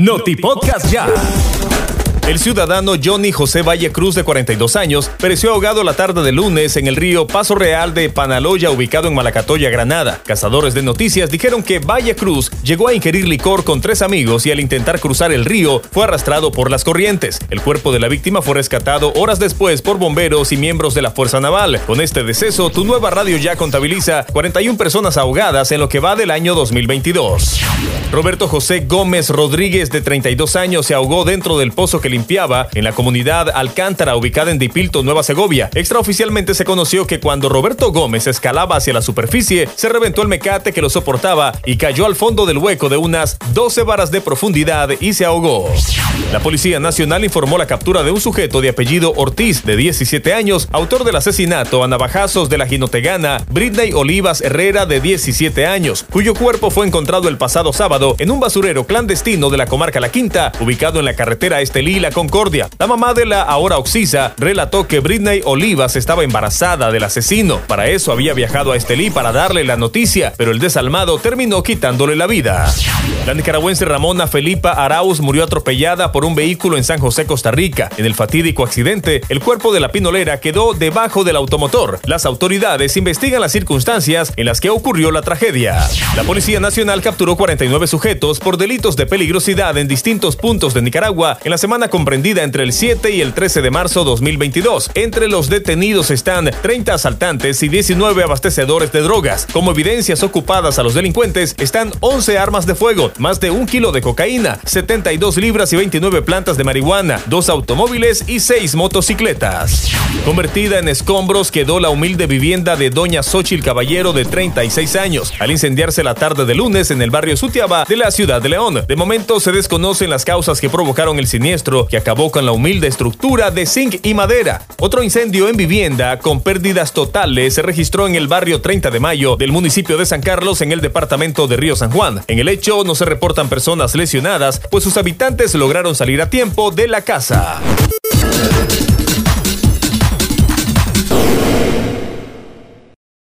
Noti Podcast Ya. El ciudadano Johnny José Valle Cruz, de 42 años, pereció ahogado la tarde de lunes en el río Paso Real de Panaloya, ubicado en Malacatoya, Granada. Cazadores de noticias dijeron que Valle Cruz llegó a ingerir licor con tres amigos y al intentar cruzar el río fue arrastrado por las corrientes. El cuerpo de la víctima fue rescatado horas después por bomberos y miembros de la Fuerza Naval. Con este deceso, tu nueva radio ya contabiliza 41 personas ahogadas en lo que va del año 2022. Roberto José Gómez Rodríguez, de 32 años, se ahogó dentro del pozo que en la comunidad Alcántara, ubicada en Dipilto, Nueva Segovia. Extraoficialmente se conoció que cuando Roberto Gómez escalaba hacia la superficie, se reventó el mecate que lo soportaba y cayó al fondo del hueco de unas 12 varas de profundidad y se ahogó. La Policía Nacional informó la captura de un sujeto de apellido Ortiz, de 17 años, autor del asesinato a navajazos de la ginotegana Britney Olivas Herrera, de 17 años, cuyo cuerpo fue encontrado el pasado sábado en un basurero clandestino de la comarca La Quinta, ubicado en la carretera Estelí Concordia. La mamá de la ahora Oxisa relató que Britney Olivas estaba embarazada del asesino. Para eso había viajado a Estelí para darle la noticia, pero el desalmado terminó quitándole la vida. La nicaragüense Ramona Felipa Arauz murió atropellada por un vehículo en San José, Costa Rica. En el fatídico accidente, el cuerpo de la pinolera quedó debajo del automotor. Las autoridades investigan las circunstancias en las que ocurrió la tragedia. La Policía Nacional capturó 49 sujetos por delitos de peligrosidad en distintos puntos de Nicaragua en la semana comprendida entre el 7 y el 13 de marzo 2022. Entre los detenidos están 30 asaltantes y 19 abastecedores de drogas. Como evidencias ocupadas a los delincuentes están 11 armas de fuego, más de un kilo de cocaína, 72 libras y 29 plantas de marihuana, dos automóviles y seis motocicletas. Convertida en escombros quedó la humilde vivienda de doña Xochil Caballero de 36 años al incendiarse la tarde de lunes en el barrio Sutiaba de la ciudad de León. De momento se desconocen las causas que provocaron el siniestro que acabó con la humilde estructura de zinc y madera. Otro incendio en vivienda con pérdidas totales se registró en el barrio 30 de mayo del municipio de San Carlos en el departamento de Río San Juan. En el hecho no se reportan personas lesionadas, pues sus habitantes lograron salir a tiempo de la casa.